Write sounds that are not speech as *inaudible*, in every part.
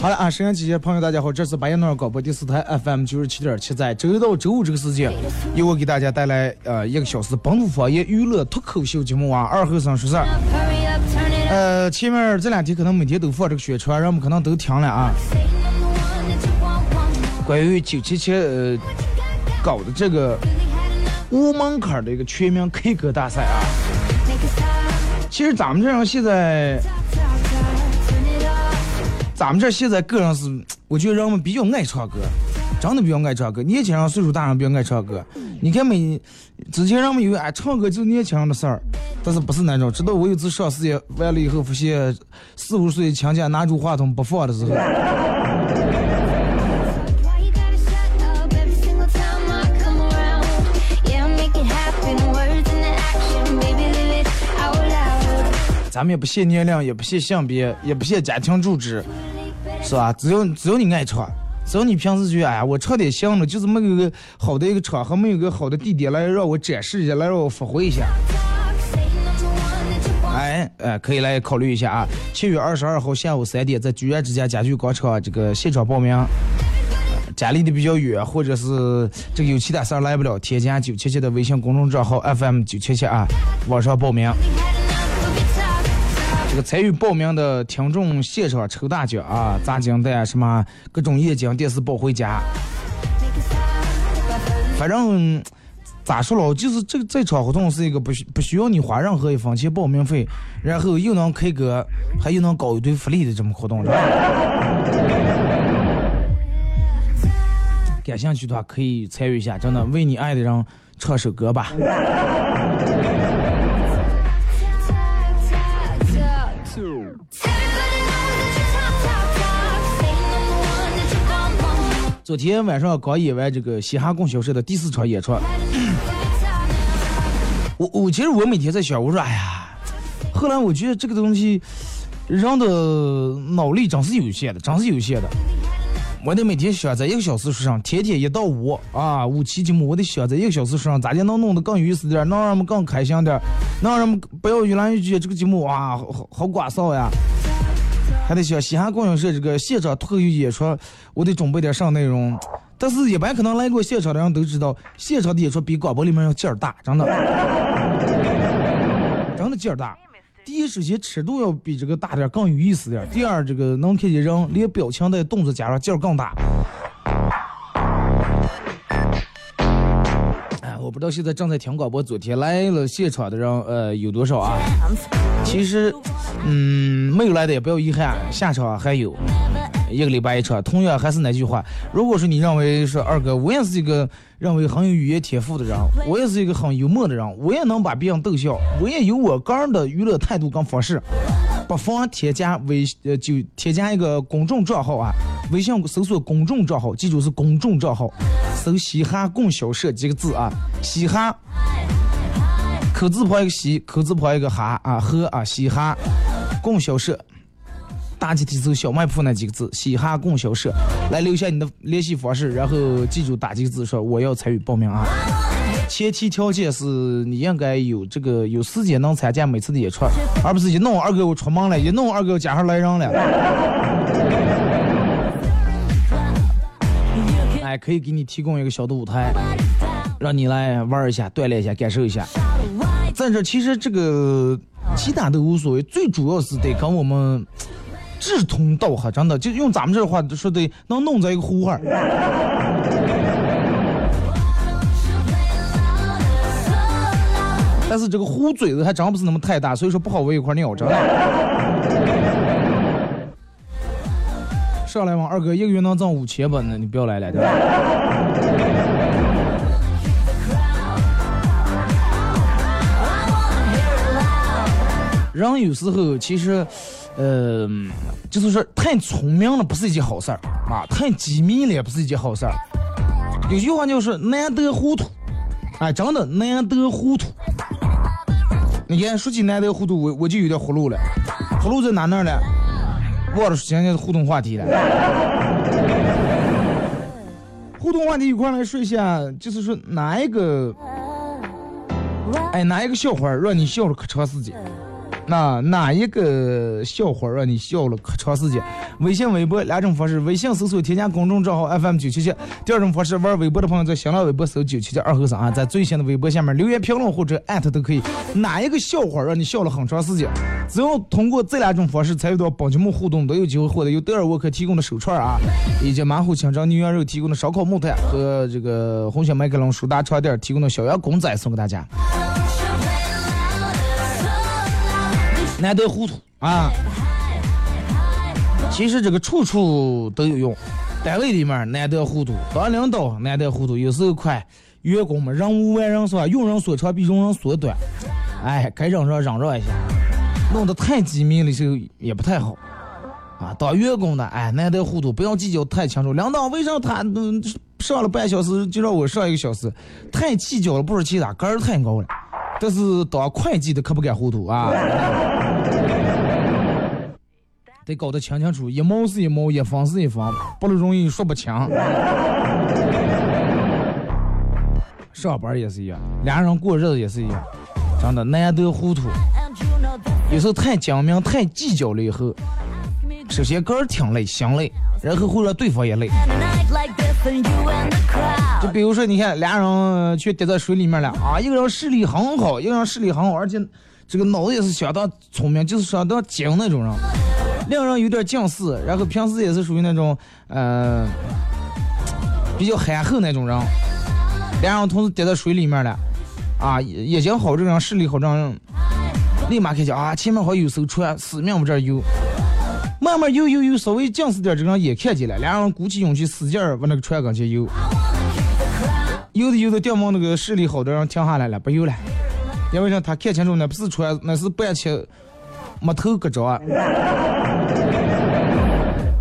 好了啊，沈阳机前朋友大家好，这是白彦淖尔广播第四台 FM 九十七点七，在周一到周五这个时间，由我给大家带来呃一个小时本土方言娱乐脱口秀节目啊，二后生说事儿。呃，前面这两天可能每天都放这个宣传，人们可能都听了啊。关于九七七呃搞的这个无门槛的一个全民 K 歌大赛啊，其实咱们这样现在，咱们这现在个人是，我觉得人们比较爱唱歌，真的比较爱唱歌。年轻人、岁数大人比较爱唱歌。你看每之前人们以为哎唱歌就是年轻人的事儿，但是不是那种。直到我有次上事业完了以后，发现四五岁强家拿住话筒不放的时候，咱们也不限年龄，也不限性别，也不限家庭住址，是吧？只要只要你爱唱，只要你平时觉得哎呀我唱点行了，就是没有个好的一个场合，没有个好的地点来让我展示一下，来让我发挥一下。哎哎，可以来考虑一下啊。七月二十二号下午三点，在居然之家家具广场这个现场报名。家离得比较远，或者是这个有其他事儿来不了，添加九七七的微信公众账号 FM 九七七啊，网上报名。这个参与报名的听众现场抽大奖啊，砸金蛋什么各种液晶电视抱回家。反正咋说了，就是这个这场活动是一个不需不需要你花任何一分钱报名费，然后又能 K 歌，还又能搞一堆福利的这么活动。感兴趣的话可以参与一下，真的为你爱的人唱首歌吧。昨天晚上刚演完这个嘻哈供销社的第四场演出，*coughs* 我我其实我每天在想，我说哎呀，后来我觉得这个东西，人的脑力真是有限的，真是有限的。我得每天想在一个小时上，天天一到五啊五期节目，我得想在一个小时上，咋的能弄得更有意思点，能让人们更开心点，能让人们不要越来越觉得这个节目啊好好好寡臊呀。还得想嘻哈供销社这个现场脱口秀演出，我得准备点啥内容。但是，一般可能来过现场的人都知道，现场的演出比广播里面要劲儿大，真的。真的劲儿大。第一，首先尺度要比这个大点，更有意思点；第二，这个能看见人连表情带动作加上劲儿更大。哎，我不知道现在正在听广播，昨天来了现场的人，呃，有多少啊？其实，嗯，没有来的也不要遗憾，下场还有一个礼拜一场。同样还是那句话，如果说你认为说二哥，我也是一个认为很有语言天赋的人，我也是一个很幽默的人，我也能把别人逗笑，我也有我个人的娱乐态度跟方式。不妨添加微呃就添加一个公众账号啊，微信搜索公众账号，记住是公众账号，搜“嘻哈供销社”几个字啊，嘻哈。口字旁一个西，口字旁一个哈啊和啊嘻哈供销社，大集体搜小卖铺那几个字，嘻哈供销社，来留下你的联系方式，然后记住打几个字说我要参与报名啊。前提条件是你应该有这个有时间能参加每次的演出，而不是一弄二哥我出门了，一弄二哥加上来人了。哎，可以给你提供一个小的舞台，让你来玩一下，锻炼一下，感受一下。但这其实这个其他都无所谓，最主要是得跟我们志同道合，真的就用咱们这话说的，能弄在一个呼哈。但是这个壶嘴子还真不是那么太大，所以说不好喂一块尿，真的。上来往二哥一个月能挣五千吧？那你不要来了，对吧？人有时候其实，呃，就是说太聪明了不是一件好事儿啊，太机密了也不是一件好事儿。有句话就是难得糊涂，哎，真的难得糊涂。你看，说起难得糊涂，我我就有点糊涂了，糊涂在哪那儿呢？忘了今天的互动话题了。互动话题一块来说一下，就是说哪一个，哎，哪一个笑话让你笑了可长时间？那哪一个笑话让你笑了可长时间？微信、微博两种方式：微信搜索添加公众账号 FM 九七七；第二种方式，玩微博的朋友在新浪微博搜九七七二和三啊，在最新的微博下面留言评论或者艾特都可以。哪一个笑话让你笑了很长时间？只要通过这两种方式参与到本节目互动，都有机会获得由德尔沃克提供的手串啊，以及马虎清蒸牛羊肉提供的烧烤木炭和这个红星麦克龙舒达床垫提供的小羊公仔送给大家。难得糊涂啊！其实这个处处都有用，单位里面难得糊涂，当领导难得糊涂，有时候快，员工们人无完人是吧？用人所长比用人所短，哎，该嚷嚷嚷嚷一下，弄得太机密的时候也不太好啊。当员工的哎，难得糊涂，不要计较太清楚。领导为啥他嗯上了半小时就让我上一个小时？太计较了，不是其他，个儿太高了。但是当会计的可不敢糊涂啊，*laughs* 得搞得清清楚，一毛是一毛，一分是一分，不能容易说不清。上班也是一样，俩人过日子也是一样，真的难得糊涂。有时候太精明、太计较了以后，首先个儿挺累、心累，然后会让对方也累。就比如说，你看俩人去跌在水里面了啊，一个人视力很好，一个人视力很好，而且这个脑子也是相当聪明，就是相当精那种人。两个人有点近视，然后平时也是属于那种呃比较憨厚那种人。俩人同时跌在水里面了啊，眼睛好这种视力好这种，立马开始啊，前面好像有艘船，死命往这儿游。慢慢游游游，稍微近视点，这个人也看见了。两人鼓起勇气，使劲往那个船跟前游。游着游着，掉毛那个视力好的人停下来了，不游了。因为啥？他看清楚那不是船，那是半切木头搁着。*laughs*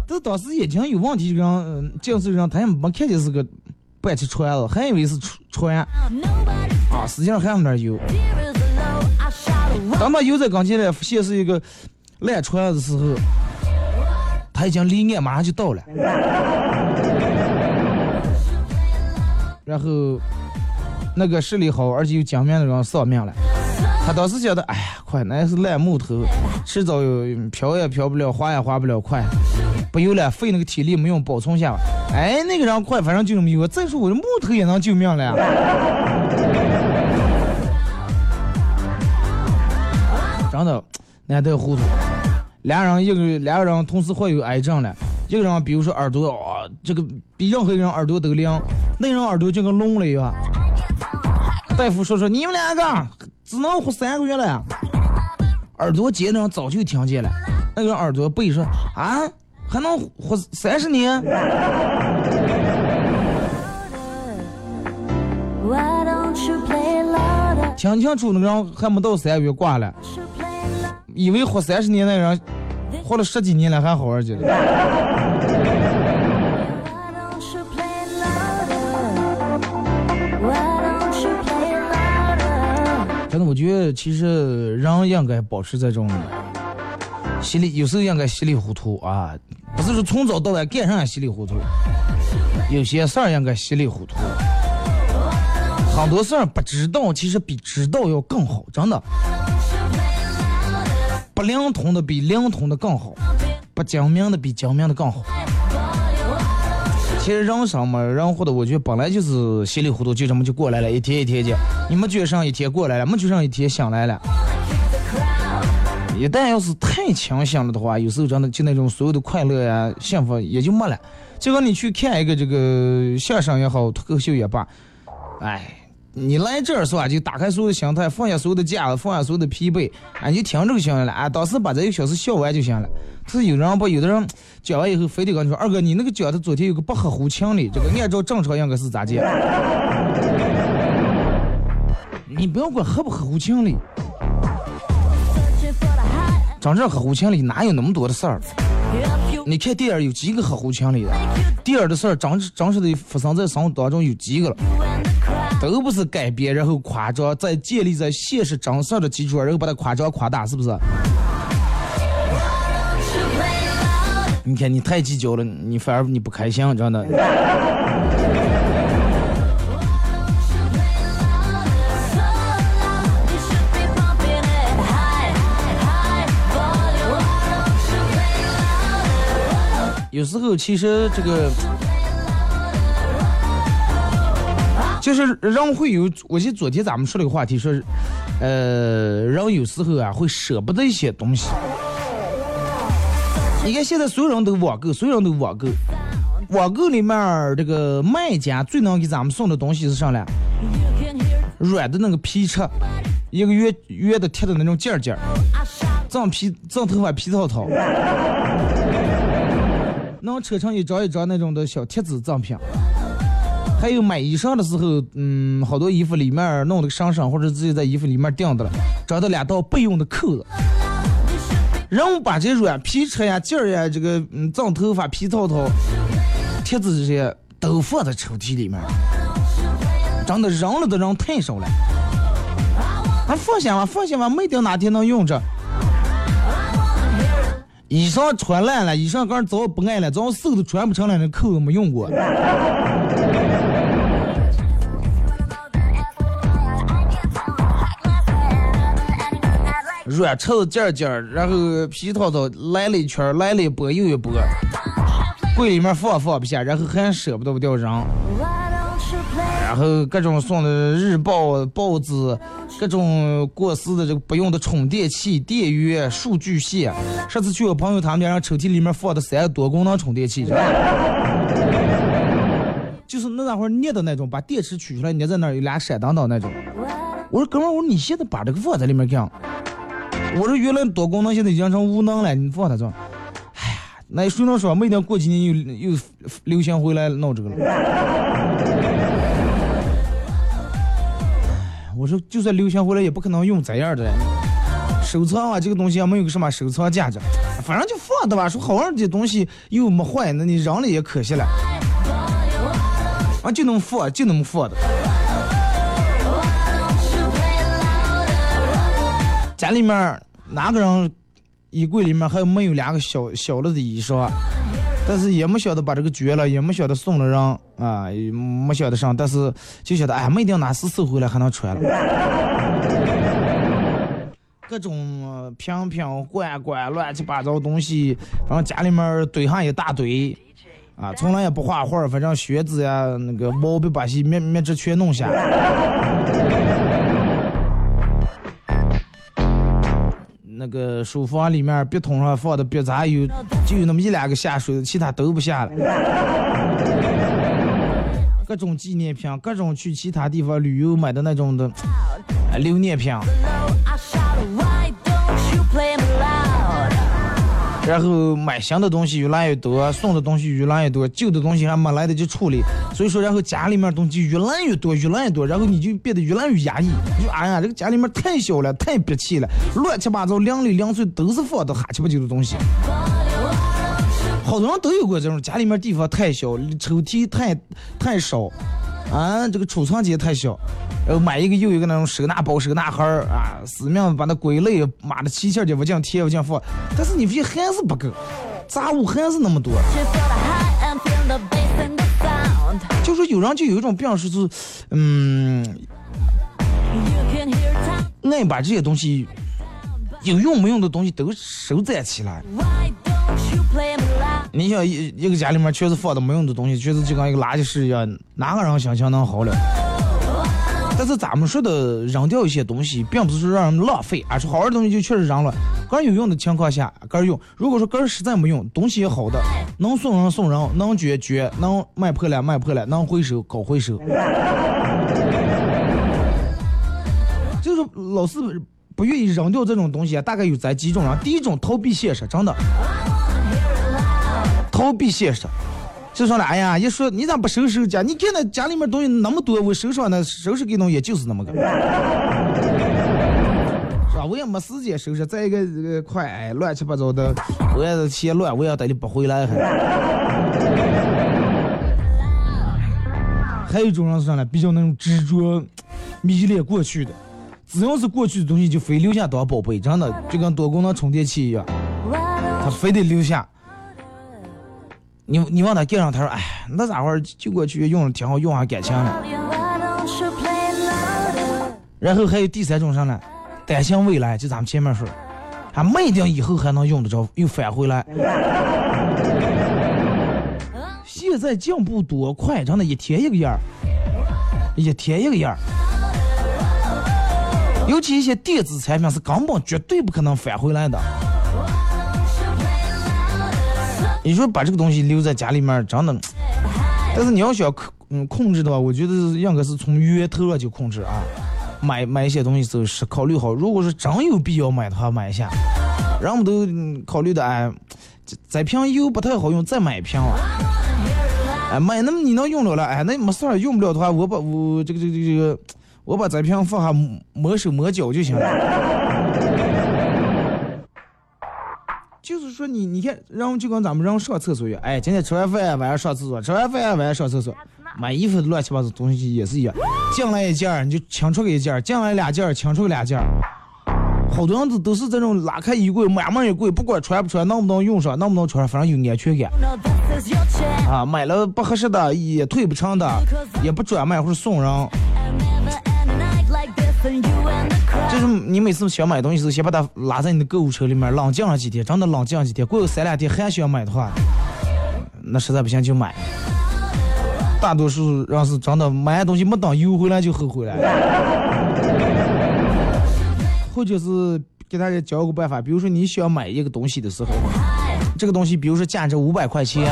这当时眼睛有问题，这个人近视人他也没看见是个半截船子，还以为是船。啊，使劲还往那游。当他游在跟前来，发现是一个烂船的时候。他已经离岸马上就到了，然后那个视力好而且有精明的人丧命了。他当时觉得，哎呀，快，那是烂木头，迟早漂也漂不了，滑也滑不了，快，不用了，费那个体力没用，保存下。哎，那个人快，反正就这么游。再说我的木头也能救命了呀，真的难得糊涂。俩人一个两个人同时患有癌症了，一个人比如说耳朵啊，这个比任何一个人耳朵都灵，那人耳朵就跟聋了一样。大夫说说你们两个只能活三个月了，耳朵尖的人早就听见了，那个人耳朵背说啊还能活三十年。听清楚，那个人还没到三个月挂了。以为活三十年的人，活了十几年了还好着呢。真的，我觉得其实人应该保持这种稀里，有时候应该稀里糊涂啊，不是说从早到晚干啥稀里糊涂，有些事儿应该稀里糊涂。很多事儿不知道，其实比知道要更好，真的。不灵通的比灵通的更好，不精明的比精明的更好。其实人生嘛，人活的，我觉得本来就是稀里糊涂，就这么就过来了，一天一天的。你没觉上一天过来了，没觉上一天醒来了。一旦要是太清醒了的话，有时候真的就那种所有的快乐呀、幸福也就没了。就跟你去看一个这个相声也好，脱口秀也罢，哎，你来这儿是吧？就打开所有的心态，放下所有的架子，放下所有的疲惫，哎，你就听这个行了。哎，当时把这一个小时笑完就行了。是有人不？有的人讲完以后非得跟你说，二哥，你那个讲的昨天有个不合乎情理，这个按照正常应该是咋讲？你不要管合不合乎情理，真正合乎情理哪有那么多的事儿？你看电影有几个合乎情理的？电影的事儿真真实的发生在生活当中有几个了？都不是改编然后夸张，在建立在现实真实的基础上，然后把它夸张夸大，是不是？你看你太计较了，你反而你不开心，真的。有时候其实这个，就是人会有，我记得昨天咱们说了个话题，说，呃，人有时候啊会舍不得一些东西。你看现在所有人都网购，所有人都网购，网购里面这个卖家最能给咱们送的东西是啥呢？软的那个皮车，一个圆圆的贴的那种件件，藏皮藏头发皮套套。能扯成一张一张那种的小贴纸赠品，还有买衣裳的时候，嗯，好多衣服里面弄的上身或者自己在衣服里面钉的了，找到两道备用的扣子。人把这软皮车呀、件呀、这个嗯藏头发皮套套、贴纸这些都放在抽屉里面，真的扔了的人太少了。还放心吧，放心吧，没定哪天能用着。衣裳穿烂了，衣裳刚早不爱了，早瘦的穿不成了，那扣子没用过。软绸子件件，然后皮套套来了一圈，来了一波又一波，柜里面放放不下，然后还舍不得不掉扔。然后各种送的日报、报纸，各种过时的这个不用的充电器、电源、数据线。上次去我朋友他们家，让抽屉里面放的三个多功能充电器，*laughs* 就是那那会儿捏的那种，把电池取出来捏在那儿，有俩闪灯灯那种。我说哥们，我说你现在把这个放在里面干？我说原来多功能现在已经成无能了，你放它这。哎呀，那谁能说没等过几年又又流行回来弄这个了？我说，就算流行回来，也不可能用这样的。收藏啊，这个东西也没有个什么收藏价值，反正就放的吧。说好玩的东西又没坏，那你扔了也可惜了。啊，就能放，就那么放的。家里面哪个人衣柜里面还有没有两个小小了的衣裳？但是也没晓得把这个绝了，也没晓得送了人啊，没晓得上，但是就晓得哎，没定哪时收回来还能穿了。各种瓶瓶罐罐乱七八糟东西，反正家里面堆上一大堆，啊，从来也不画画，反正靴子呀，那个毛笔把些面面纸全弄下。那个书房里面笔筒上放的笔咋有就有那么一两个下水的，其他都不下了。各种纪念品，各种去其他地方旅游买的那种的留念品。然后买新的东西越来越多，送的东西越来越多，旧的东西还没来得及处理，所以说，然后家里面东西越来越多，越来越多，然后你就变得越来越压抑。就哎呀，这个家里面太小了，太憋气了，乱七八糟，零里零碎都是放的哈七八九的东西。*laughs* 好多人都有过这种家里面地方太小，抽屉太太少，啊，这个储藏间太小，然后买一个又一个那种收纳包、收纳盒儿啊，死命把那归类，妈的七切就不进贴不进放，但是你发现还是不够，杂物还是那么多。就说有人就有一种病是，是，嗯，爱把这些东西有用没用的东西都收攒起来。你想一一个家里面全是放的没用的东西，确实就跟一个垃圾室一样，哪个人心情能好了？但是咱们说的扔掉一些东西，并不是说让人浪费，而是好玩的东西就确实扔了。个儿有用的情况下，个儿用。如果说个儿实在没用，东西也好的，能送人送人，能捐捐，能卖破烂卖破烂，能回收搞回收。就是老是不愿意扔掉这种东西，大概有这几种人。第一种逃避现实，真的逃避现实。就说了，哎呀，一说你咋不收拾家？你看那家里面东西那么多，我收拾那收拾给弄也就是那么个，*laughs* 是吧？我也没时间收拾。再一个，这个快，哎，乱七八糟的，我也是嫌乱，我也等你不回来还。*laughs* 还有一种人是啥呢？比较那种执着、迷恋过去的，只要是过去的东西，就非留下当宝贝，真的就跟多功能充电器一样，他非得留下。你你往他盖上，他说：“哎，那咋会儿就过去用挺好，用啊感情了。”然后还有第三种啥呢？担心未来，就咱们前面说，还没定以后还能用得着，又返回来。现在进步多快，真的，一天一个样儿，一天一个样儿。尤其一些电子产品是根本绝对不可能返回来的。你说把这个东西留在家里面，真的，但是你要想控嗯控制的话，我觉得应该是从源头上就控制啊。买买一些东西时候是考虑好，如果是真有必要买的话买一下。人们都考虑的哎，这瓶油不太好用，再买一瓶了。哎买那么你能用了了，哎那没事儿，用不了的话，我把我这个这个这个，我把这瓶放下磨手磨脚就行了。说你，你看，然后就跟咱们人上厕所一样，哎，今天吃完饭晚上上厕所，吃完饭晚上上厕所，买衣服乱七八糟东西也是一样，进来一件儿你就清出个一件儿，进来俩件儿清出个俩件儿，好多人都都是这种拉开衣柜，满满一柜，不管穿不穿，能不能用上，能不能穿上，反正有安全感。啊，买了不合适的，也退不成的，也不转卖或者送人。就是你每次想买东西时，先把它拉在你的购物车里面，冷静上几天，真的冷静上几天，过个三两天还想买的话，那实在不行就买。大多数人是真的买完东西没等邮回来就后悔了。或者是给大家教个办法，比如说你想买一个东西的时候，这个东西比如说价值五百块钱，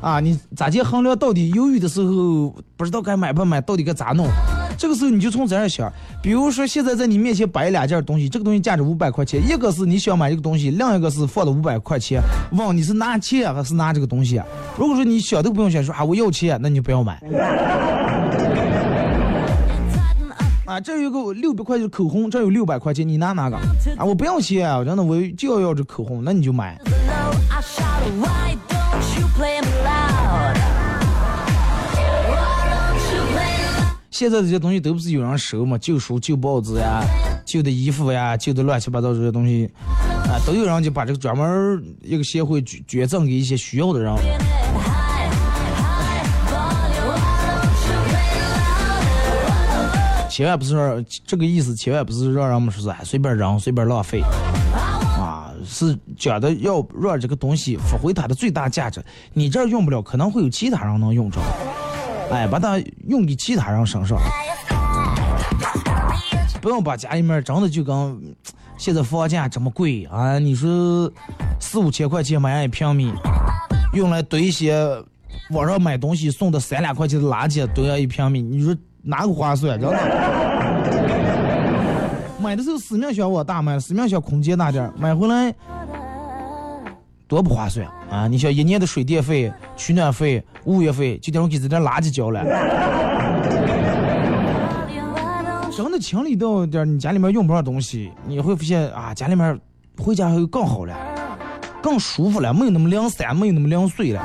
啊，你咋去衡量到底犹豫的时候不知道该买不买，到底该咋弄？这个时候你就从这样想，比如说现在在你面前摆两件东西，这个东西价值五百块钱，一个是你想买这个东西，另一个是放了五百块钱，问你是拿钱还是拿这个东西？如果说你想都不用想，说啊我要钱，那你就不要买。*laughs* 啊，这有个六百块钱口红，这有六百块钱，你拿哪个？啊，我不要钱，真的我就要要这口红，那你就买。现在这些东西都不是有人收嘛，旧书、旧报纸呀、旧的衣服呀、旧的乱七八糟这些东西，啊，都有人就把这个专门一个协会捐捐赠给一些需要的人。千万不是说这个意思，千万不是让人们说是随便扔、随便浪费，啊，是讲的要让这个东西发挥它的最大价值。你这儿用不了，可能会有其他人能用着。哎，把它用给其他人身上，不要把家里面真的就跟现在房价这么贵啊！你说四五千块钱买一平米，用来堆一些网上买东西送的三两块钱的垃圾堆上一平米，你说哪个划算？真的，*laughs* 买的时候死命想往大买，死命想空间大点买回来。多不划算啊！你想一年的水电费、取暖费、物业费，就等于给这点垃圾交了。*laughs* 真的清理掉点你家里面用不上东西，你会发现啊，家里面回家会更好了，更舒服了，没有那么零散，没有那么零碎了。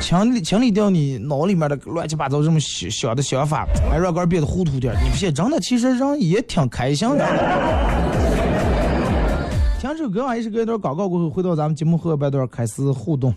清理清理掉你脑里面的乱七八糟这么小小的想法，哎，让个人变得糊涂点，你不信真的其实人也挺开心的。听首歌啊，也是隔一段广告过后，回到咱们节目后半段开始互动。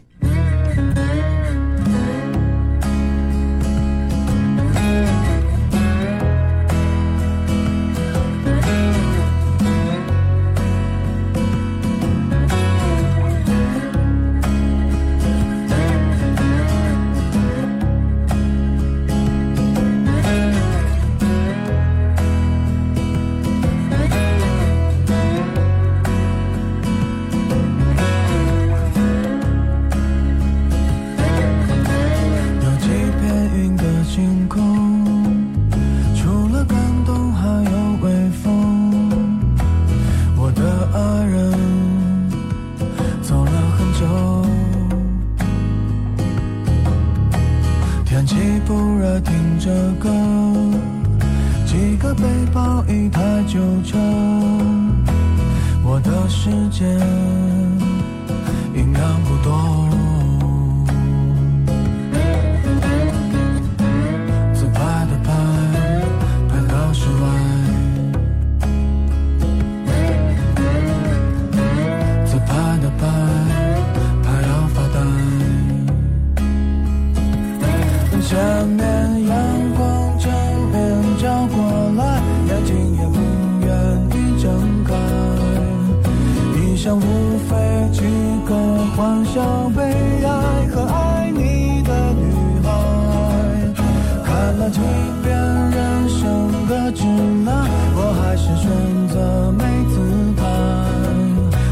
选择没姿态。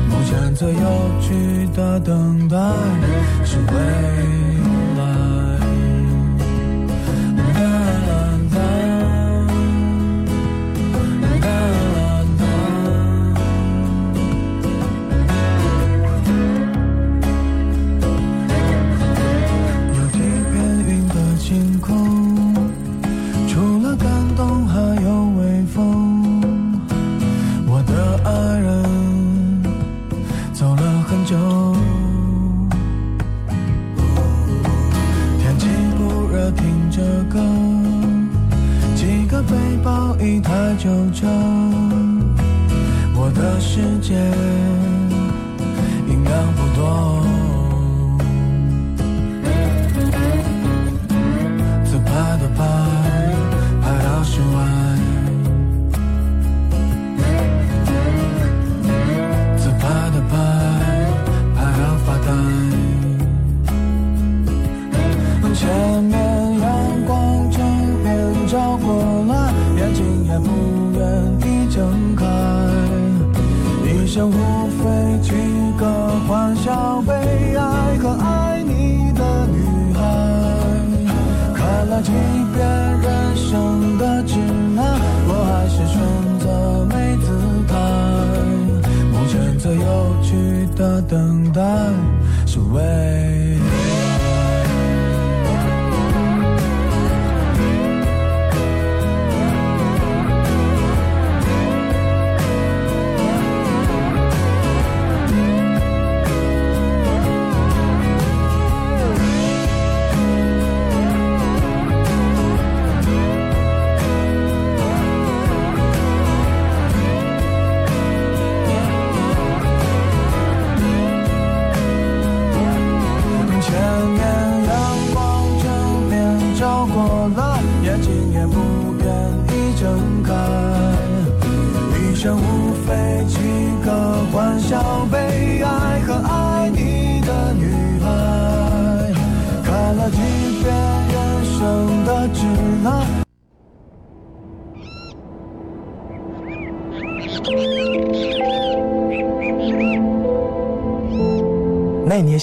目前最有趣的等待是为是未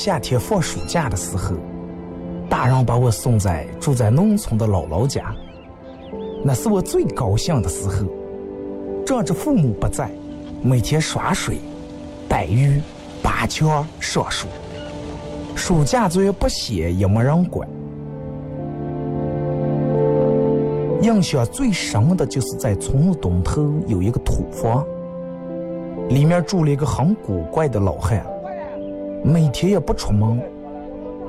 夏天放暑假的时候，大人把我送在住在农村的姥姥家，那是我最高兴的时候。仗着父母不在，每天耍水、逮鱼、拔枪、上树，暑假作业不写也没人管。印象最深的就是在村子东头有一个土房，里面住了一个很古怪的老汉。每天也不出门，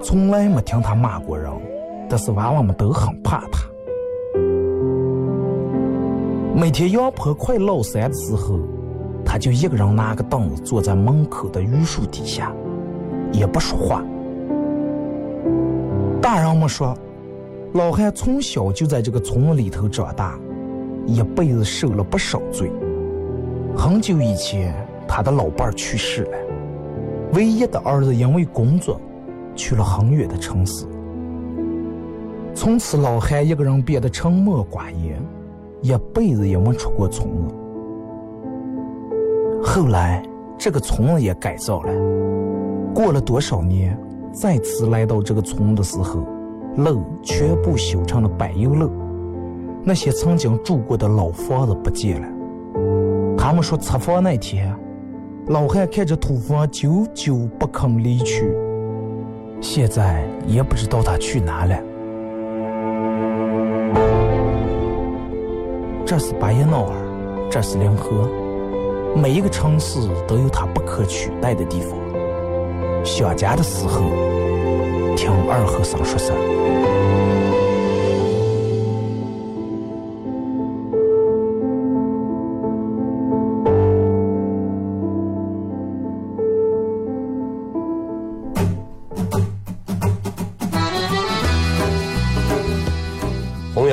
从来没听他骂过人，但是娃娃们都很怕他。每天阳坡快落山的时候，他就一个人拿个凳子坐在门口的榆树底下，也不说话。大人们说，老汉从小就在这个村子里头长大，一辈子受了不少罪。很久以前，他的老伴儿去世了。唯一的儿子因为工作去了很远的城市，从此老汉一个人变得沉默寡言，一辈子也没出过村子。后来这个村子也改造了，过了多少年，再次来到这个村的时候，路全部修成了柏油路，那些曾经住过的老房子不见了。他们说拆房那天。老汉看着土房，久久不肯离去。现在也不知道他去哪了。这是巴彦淖尔，这是临河，每一个城市都有它不可取代的地方。想家的时候，听二和尚说声。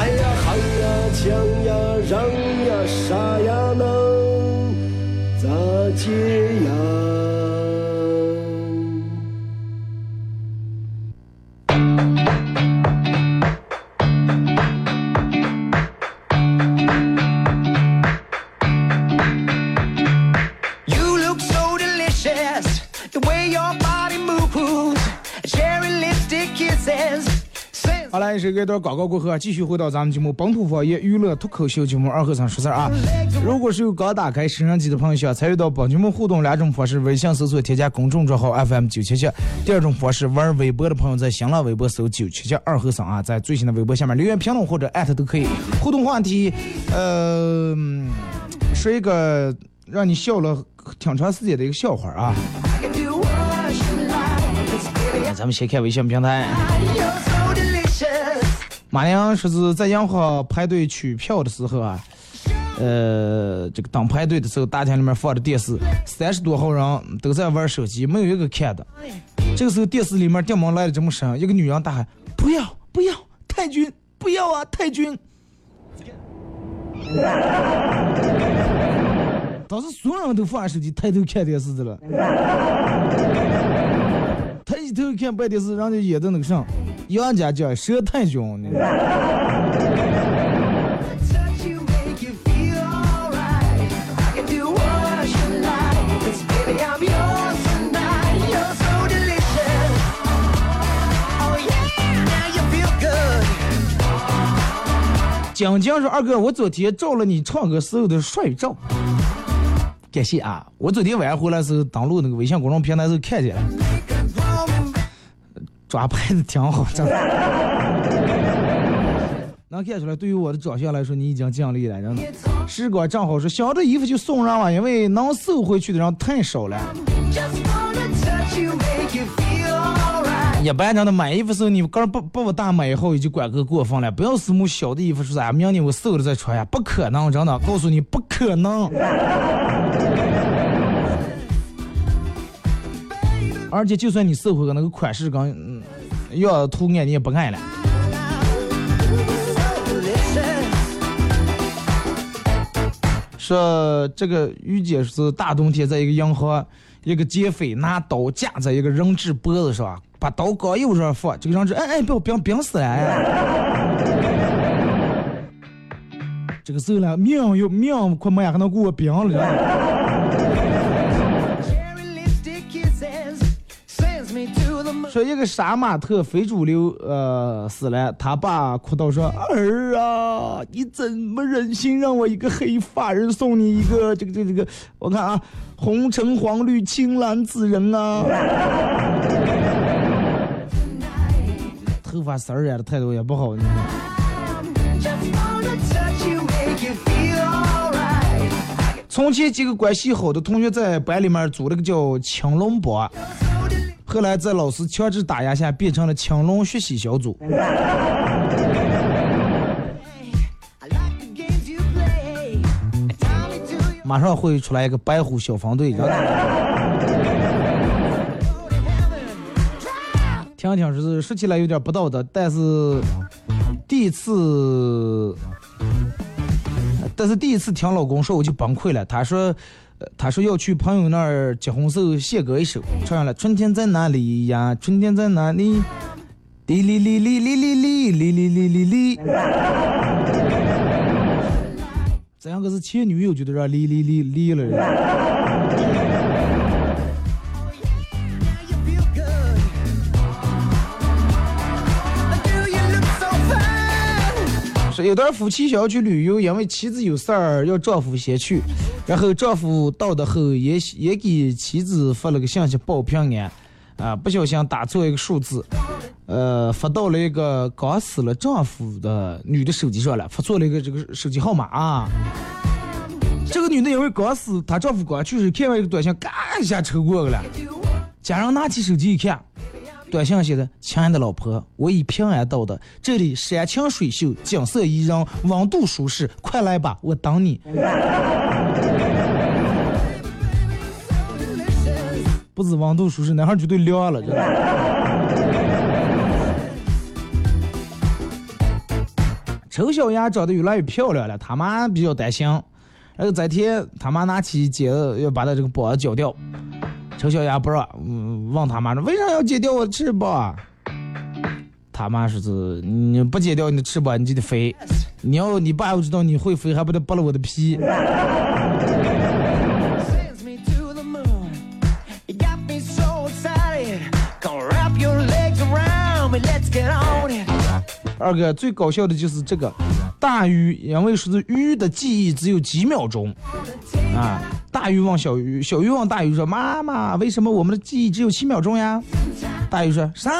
哎呀喊呀抢呀嚷呀啥呀能咋接呀？这个，一段广告过后啊，继续回到咱们节目《本土方言娱乐脱口秀》节目二和尚说事儿啊。如果是有刚打开摄像机的朋友，想参与到本节目互动两种方式：微信搜索添加公众账号 FM 九七七；第二种方式，玩微博的朋友在新浪微博搜九七七二和尚啊，在最新的微博下面留言评论或者艾特都可以。互动话题，呃，说一个让你笑了挺长时间的一个笑话啊。咱们先看微信平台。马良说是在银行排队取票的时候啊，呃，这个当排队的时候，大厅里面放着电视，三十多号人都在玩手机，没有一个看的。这个时候电视里面电门来的这么声，一个女人大喊：“不要不要，太君不要啊，太君！”当时所有人都放下手机，抬头看电视去了。抬起头看白电视，人家演的那个啥。杨家将佘太君呢。江江说：“二哥，我昨天照了你唱歌时候的帅照，感谢啊！我昨天晚上回来时候登录那个微信公众平台时候看见了。”抓拍的挺好，真的。*laughs* 能看出来，对于我的长相来说，你已经尽力了，真的。时光正好说，想着衣服就送人了，因为能收回去的人太少了。一般真的买衣服时候，你刚不不大买以后就管够过分了，不要私募小的衣服说啥，明年我瘦了再穿呀，不可能，真的，告诉你不可能。而且，就算你收回个那个款式跟要图案，你也不爱了。说这个于姐是大冬天在一个银行，一个劫匪拿刀架在一个人质脖子上，把刀刚一往上放，这个人质哎哎，不要冰冰死了！这个时候呢，命又命快没还能给我冰了。说一个杀马特非主流呃死了，他爸哭道说：“儿啊，你怎么忍心让我一个黑发人送你一个 *laughs* 这个这个这个？我看啊，红橙黄绿青蓝紫人啊，*laughs* 头发丝儿染的太多也不好。”从前几个关系好的同学在班里面组了个叫青龙帮。后来在老师强制打压下，变成了青龙学习小组。马上会出来一个白虎消防队，听听说是说起来有点不道德，但是第一次，但是第一次听老公说我就崩溃了。他说。他说要去朋友那儿结婚时候献歌一首，唱上了。春天在哪里呀？春天在哪里？哩哩哩哩哩哩哩哩哩哩哩哩。*laughs* 这样可是前女友就在这哩哩哩哩了。有段夫妻想要去旅游，因为妻子有事儿要丈夫先去，然后丈夫到的后也也给妻子发了个信息报平安，啊，不小心打错一个数字，呃，发到了一个刚死了丈夫的女的手机上了，发错了一个这个手机号码啊。这个女的因为刚死，她丈夫刚去世，看完一个短信，嘎一下抽过去了。家人拿起手机一看，短信写的：“亲爱的老婆，我已平安到的，这里山清水秀，景色宜人，温度舒适，快来吧，我等你。*laughs* ”不止温度舒适，那会儿绝对凉了，真的。丑小鸭长得越来越漂亮了，他妈比较担心。然后这天，他妈拿起剪子要把他这个膀子剪掉，丑小鸭不让，嗯，问他妈说为啥要剪掉我的翅膀？他妈说是你不剪掉你的翅膀，你就得飞。你要你爸要知道你会飞，还不得剥了我的皮.二哥最搞笑的就是这个。大鱼，因为说是鱼的记忆只有几秒钟啊。大鱼问小鱼，小鱼问大鱼说：“妈妈，为什么我们的记忆只有七秒钟呀？”大鱼说：“啥？”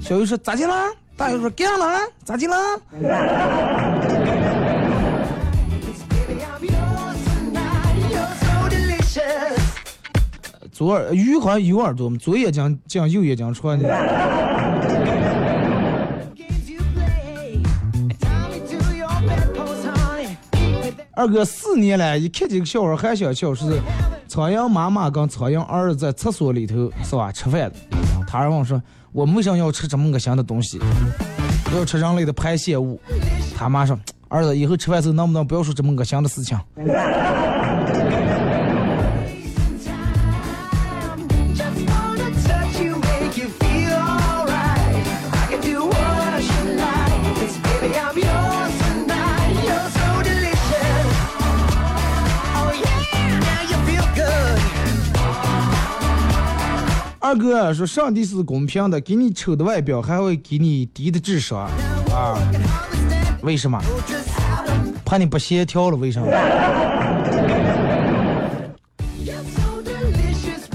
小鱼说：“咋的了？”大鱼说：“干了，咋的了？” *laughs* 左耳鱼好像右耳朵，左眼睛进右眼睛出来的。二哥四年了，一看这个笑话还想笑，是苍蝇妈妈跟苍蝇儿子在厕所里头是吧吃饭的。他儿问说：“我没想要吃这么恶心的东西？要吃人类的排泄物？”他妈说：“儿子，以后吃饭时候能不能不要说这么恶心的事情二哥说：“上帝是公平的，给你丑的外表，还会给你低的智商啊？为什么？怕你不协调了？为什么？”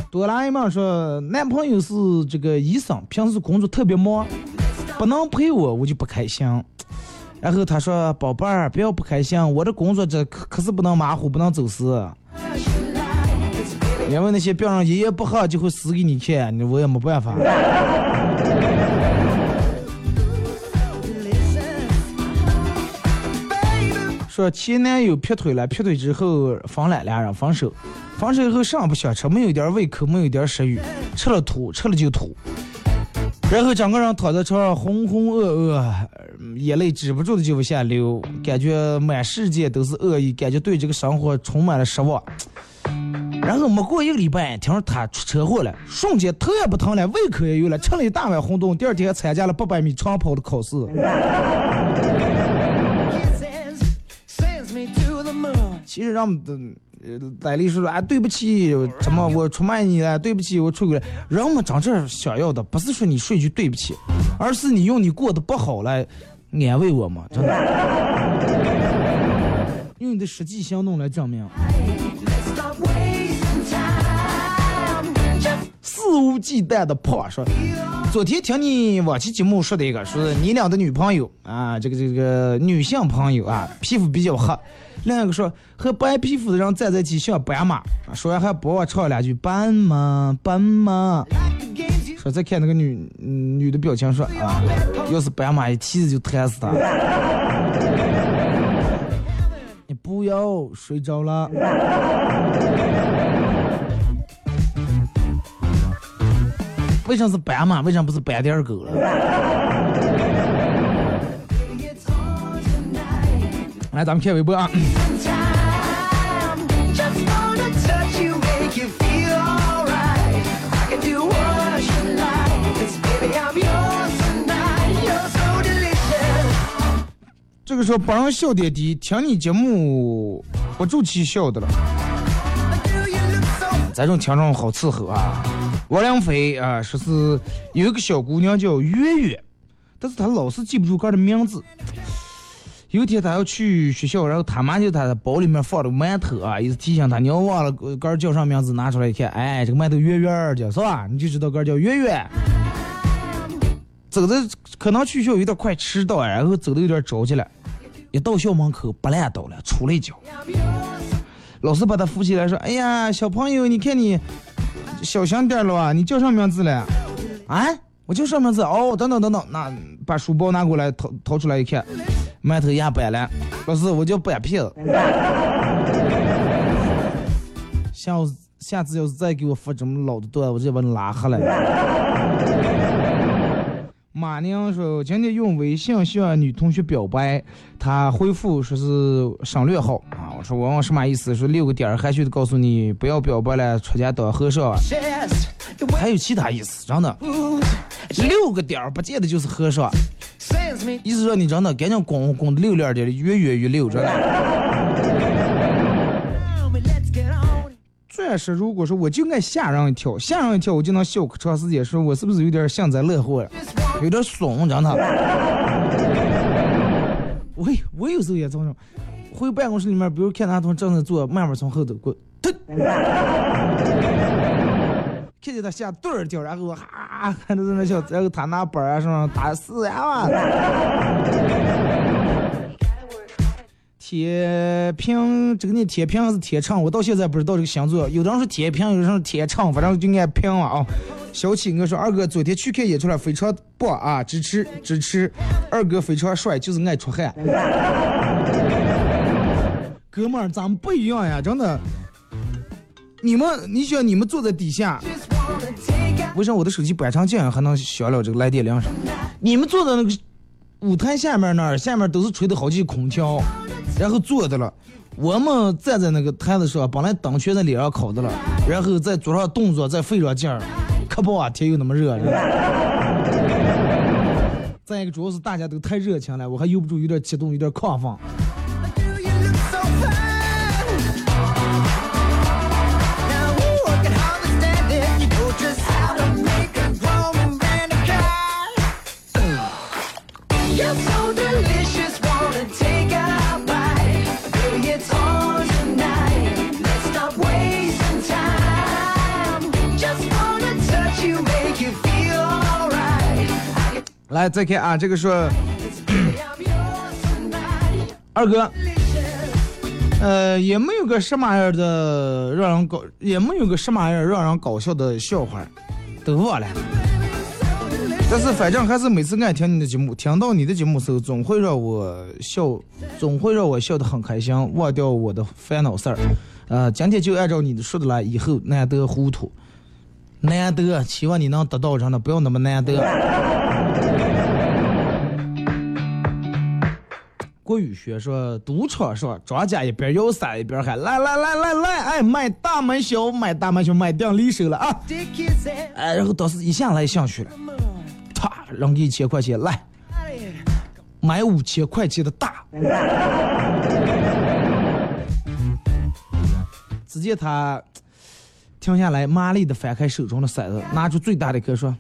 哆啦 A 梦说，男朋友是这个医生，平时工作特别忙，不能陪我，我就不开心。然后他说：“宝贝儿，不要不开心，我的工作这可可是不能马虎，不能走私。因为那些病人一言不合就会死给你看，我也没办法。说前男友劈腿了，劈腿之后分了，俩人分手，分手以后啥不想吃，没有点胃口，没有点食欲，吃了吐，吃了就吐，然后整个人躺在床上浑浑噩噩，眼泪止不住的就往下流，感觉满世界都是恶意，感觉对这个生活充满了失望。然后没过一个礼拜，听说他出车祸了，瞬间头也不疼了，胃口也有了，吃了一大碗红豆，第二天还参加了八百米长跑的考试。其实让呃戴丽说啊，对不起，怎么我出卖你了？对不起，我出轨了。人们真正想要的不是说你说一句对不起，而是你用你过得不好来安慰我嘛，真的。用你的实际行动来证明。肆无忌惮的胖说，昨天听你往期节目说的一个，说是你俩的女朋友啊，这个这个女性朋友啊，皮肤比较黑。另一个说和白皮肤的人站在一起像斑马，说完还不忘唱两句斑马斑马。说再看那个女女的表情说啊，要是斑马一蹄子就踢死他。你不要睡着了。为什么是斑马？为什么不是斑点狗了？来，咱们看微博啊这个时候本人笑点低，听你节目不住气笑的了。咱这种听众好伺候啊！王良飞啊，说是有一个小姑娘叫月月，但是她老是记不住个儿的名字。有一天她要去学校，然后他妈就在她的包里面放了馒头啊，一直提醒她，你要忘了个儿叫啥名字，拿出来一看，哎，这个馒头月月儿叫是吧？你就知道个儿叫月月。走的可能去学校有点快迟到，然后走的有点着急了，一到校门口不烂倒了，出了一跤。老师把他扶起来说：“哎呀，小朋友，你看你小心点了啊，你叫啥名字了？啊，我叫啥名字？哦，等等等等，那把书包拿过来，掏掏出来一看，馒头压掰了。老师，我叫掰皮子。下下次要是再给我发这么老的段，我直接把你拉黑了。”马宁说：“今天用微信向女同学表白，她回复说是省略号说我问什么意思？说六个点儿含蓄的告诉你不要表白了，出家当和尚啊。还有其他意思，真的，六个点儿不见得就是和尚，意思说你真的赶紧滚滚的溜溜的，越越越溜着。钻石，如果说我就爱吓人一跳，吓人一跳我就能笑可长时间，说我是不是有点幸灾乐祸了？有点怂，真的。*laughs* 我我有时候也这种，回办公室里面，比如看他同正在做，慢慢从后头过，看见他吓对儿跳，然后哈，看着在那笑，然后他拿板儿啊什么打死呀嘛。*laughs* 铁平，这个念铁平还是铁秤？我到现在不知道这个星座。有的人说铁平，有的人说铁秤，反正就按平了啊。小七，我说二哥昨天去看演出了，非常棒啊，支持支持。二哥非常帅，就是爱出汗。哥们儿，咱们不一样呀，真的。你们，你想你们坐在底下，为啥我的手机板上镜还能响了这个来电铃声？你们坐在那个舞台下面那儿，下面都是吹的好几空调。然后坐的了，我们站在那个台子上，本来灯全在脸上烤的了，然后在做上动作，再费上劲儿，可不啊，天又那么热。再一个，主要是大家都太热情了，我还由不住有点激动，有点亢奋。来，再看啊，这个说，*clears throat* 二哥，呃，也没有个什么样的让人搞，也没有个什么样让人搞笑的笑话，都忘了。但是反正还是每次爱听你的节目，听到你的节目时候，总会让我笑，总会让我笑得很开心，忘掉我的烦恼事儿。呃，今天就按照你的说的来，以后难得糊涂，难得，希望你能得到，真的不要那么难得。郭宇轩说：“赌场上庄家一边摇伞一边喊，来来来来来，哎，买大买小，买大买小，买定离手了啊！哎，然后当时一下来上去了，啪，扔一千块钱来，买五千块钱的大。只见他停下来，麻利的翻开手中的骰子，拿出最大的一颗说：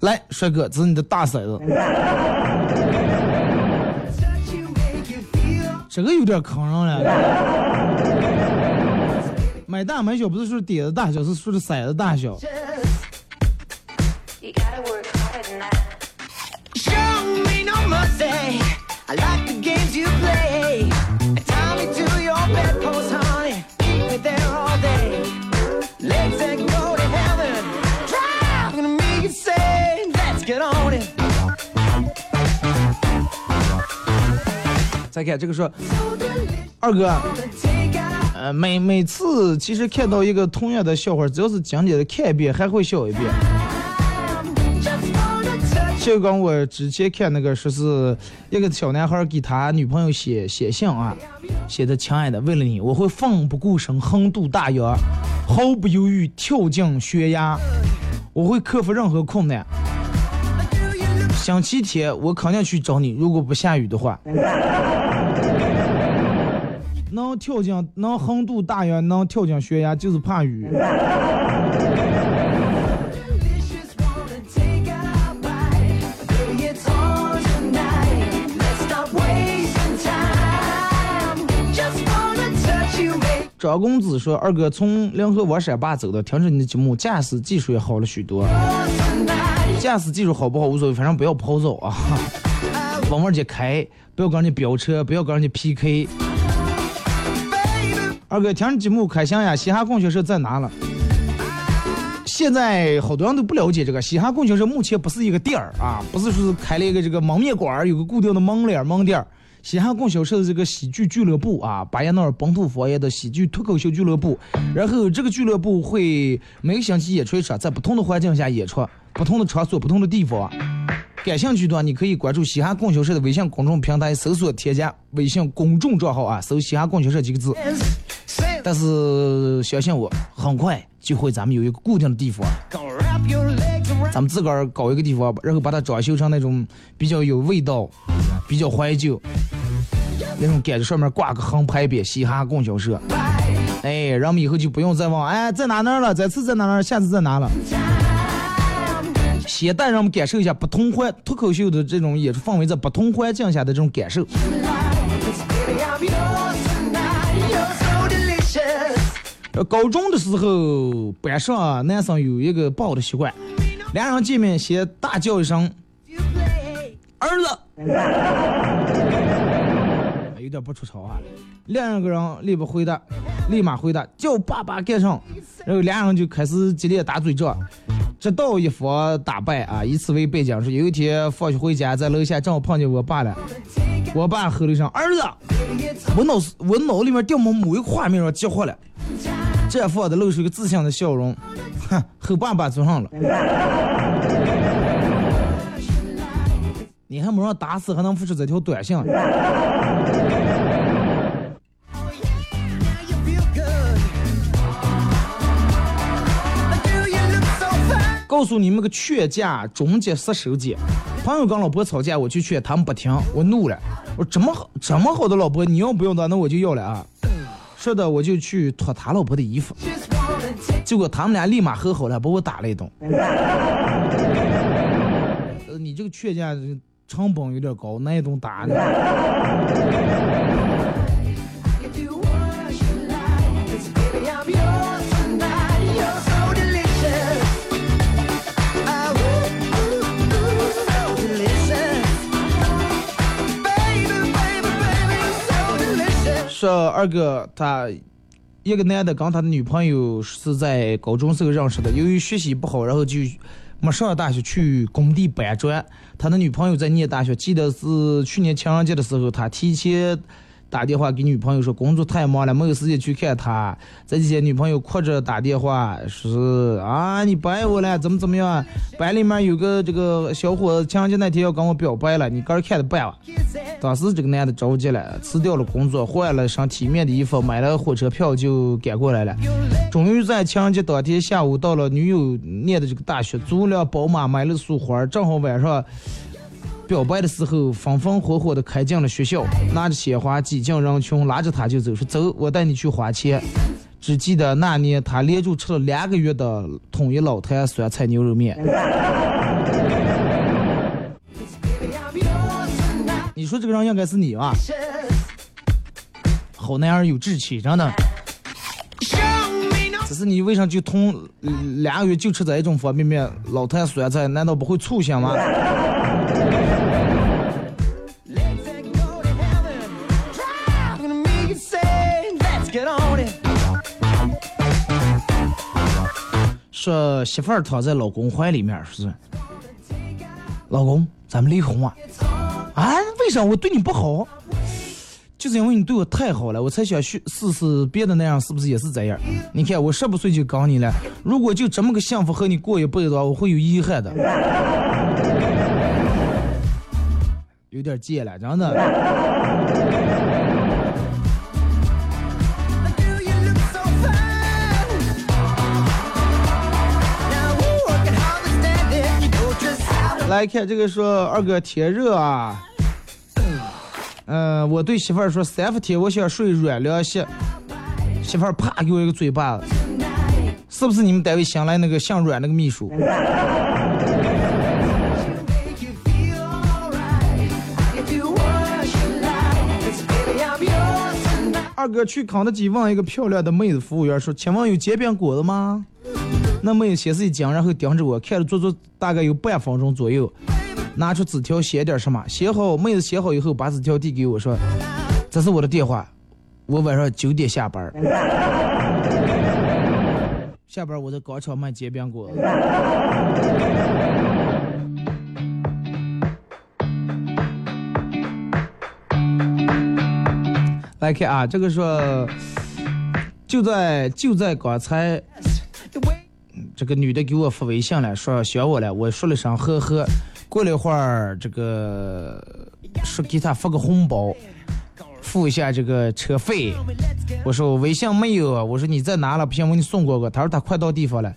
来，帅哥，这是你的大骰子。*laughs* ”这个有点坑人了。*laughs* 买大买小不是说碟子大小，是说的骰子大小。再看这个说，二哥，呃，每每次其实看到一个同样的笑话，只要是讲解的看一遍，还会笑一遍。就跟我之前看那个，说是一个小男孩给他女朋友写写信啊，写的亲爱的，为了你，我会奋不顾身横渡大洋，毫不犹豫跳进悬崖，我会克服任何困难。星期天我肯定去找你，如果不下雨的话。能跳进，能横渡大洋，能跳进悬崖，就是怕雨。张公子说：“二哥从临河往山坝走的，听着你的节目，驾驶技术也好了许多。驾驶技术好不好无所谓，反正不要跑走啊，*laughs* 往往街开，不要跟人家飙车，不要跟人家 PK。”二哥，听节目开箱呀，嘻哈供销社在哪了？现在好多人都不了解这个嘻哈供销社，目前不是一个店儿啊，不是说是开了一个这个蒙面馆儿，有个固定的门脸儿门店儿。西哈供销社的这个喜剧俱乐部啊，巴彦淖尔本土方言的喜剧脱口秀俱乐部。然后这个俱乐部会每个星期演出一场，在不同的环境下演出，不同的场所、不同的地方。感兴趣的话，你可以关注西哈供销社的微信公众平台，搜索添加微信公众账号啊，搜“西哈供销社”几个字。但是相信我，很快就会咱们有一个固定的地方，咱们自个儿搞一个地方，然后把它装修成那种比较有味道、比较怀旧那种感觉，上面挂个横牌匾“嘻哈供销社”。哎，人们以后就不用再问，哎，在哪哪了？这次在哪哪？下次在哪了？先带人们感受一下不同环脱口秀的这种演出氛围，在不同环境下的这种感受。呃，高中的时候，班上男生有一个不好的习惯，两人见面先大叫一声“儿子”，有点不出丑啊。另一个人立不回答，立马回答叫爸爸干上，然后两人就开始激烈打嘴仗。直到一方打败啊！以此为背景说，有一天放学回家，在楼下正好碰见我爸了。我爸吼了一声：“儿子！”我脑我脑里面掉某某一个画面上激活了，这放的露出一个自信的笑容。哼，后爸爸坐上了。你还没让打死，还能复出这条短信？告诉你们个劝架终结杀手锏。朋友跟老婆吵架，我去劝，他们不听，我怒了。我说这么好这么好的老婆，你要不要的？那我就要了啊。说的我就去脱他老婆的衣服，结果他们俩立马和好了，把我打了一顿。你这个劝架成本有点高，那一顿打说二哥他一个男的跟他的女朋友是在高中时候认识的，由于学习不好，然后就没上大学，去工地搬砖。他的女朋友在念大学，记得是去年情人节的时候，他提前。打电话给女朋友说工作太忙了，没有时间去看她。这几天女朋友哭着打电话说啊你不爱我了，怎么怎么样？班里面有个这个小伙子情人节那天要跟我表白了，你个人看着办吧。当时这个男的着急了，辞掉了工作，换了身体面的衣服，买了火车票就赶过来了。终于在情人节当天下午到了女友念的这个大学，租辆宝马，买了束花，正好晚上。表白的时候，风风火火的开进了学校，拿着鲜花挤进人群，拉着他就走，说：“走，我带你去花钱。”只记得那年他连着吃了两个月的统一老坛酸菜牛肉面。你说这个人应该是你吧？好男儿有志气，真的。只是你为啥就同两个月就吃这一种方便面，老坛酸菜，难道不会醋腥吗？说媳妇儿躺在老公怀里面，说是老公，咱们离婚啊？啊？为啥我对你不好？就是因为你对我太好了，我才想去试试别的那样是不是也是这样？你看我十八岁就搞你了，如果就这么个幸福和你过一辈子的话，我会有遗憾的。有点贱了，真的。来看这个说二哥天热啊，嗯，我对媳妇儿说三伏天我想睡软凉席，媳妇儿啪给我一个嘴巴子，是不是你们单位新来那个姓阮那个秘书？*laughs* 二哥去肯德基问一个漂亮的妹子服务员说，请问有煎饼果子吗？那妹子先是一惊，然后盯着我看了足足大概有半分钟左右，拿出纸条写点什么，写好妹子写好以后，把纸条递给我说：“这是我的电话，我晚上九点下班，*laughs* 下班我在广场卖煎饼果子。来看啊，这个说就在就在刚才，这个女的给我发微信了，说想我了，我说了声呵呵。过了一会儿，这个说给她发个红包，付一下这个车费。我说我微信没有，我说你在哪了？不行，我给你送过去。他说他快到地方了，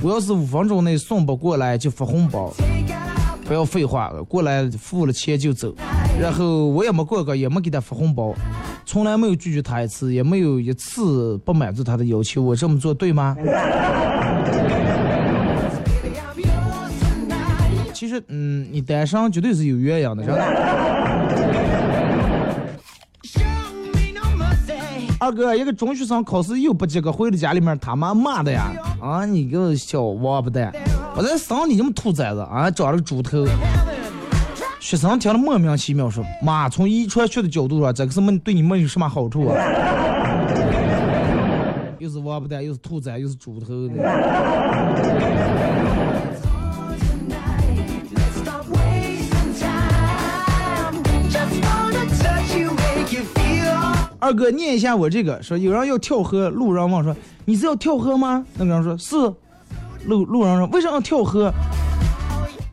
我要是五分钟内送不过来就发红包。不要废话，过来付了钱就走。然后我也没过个，也没给他发红包，从来没有拒绝他一次，也没有一次不满足他的要求。我这么做对吗？其实，嗯，你单身绝对是有原因的，真的。*laughs* 二哥，一个中学生考试又不及格，回到家里面他妈骂的呀！啊，你个小王八蛋！我在生你这么兔崽子啊，长了个猪头。学生听了莫名其妙说：“妈，从遗传学的角度上，这个是没对你没有什么好处啊。*laughs* ”又是王八蛋，又是兔崽，又是猪头的。二哥念一下我这个，说有人要跳河，路人问说：“你是要跳河吗？”那个人说：“是。”路路人说：“为啥要跳河？”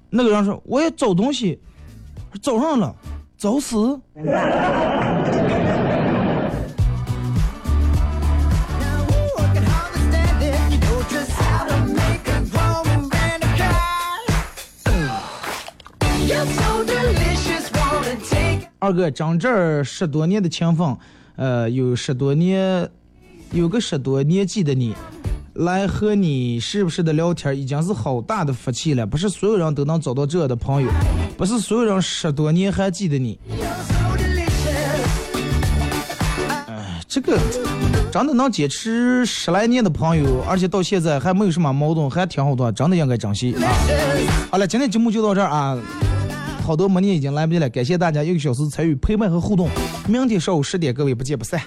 那个人说：“我要找东西，找上了，找死。”二哥，长这儿十多年的情分，呃，有十多年，有个十多年纪的你，来和你时不时的聊天，已经是好大的福气了。不是所有人都能找到这样的朋友，不是所有人十多年还记得你。哎，这个真的能坚持十来年的朋友，而且到现在还没有什么矛盾，还挺好的，真的应该珍惜啊。好了，今天节目就到这儿啊。好多模拟已经来不及了，感谢大家一个小时参与陪伴和互动。明天上午十点，各位不见不散。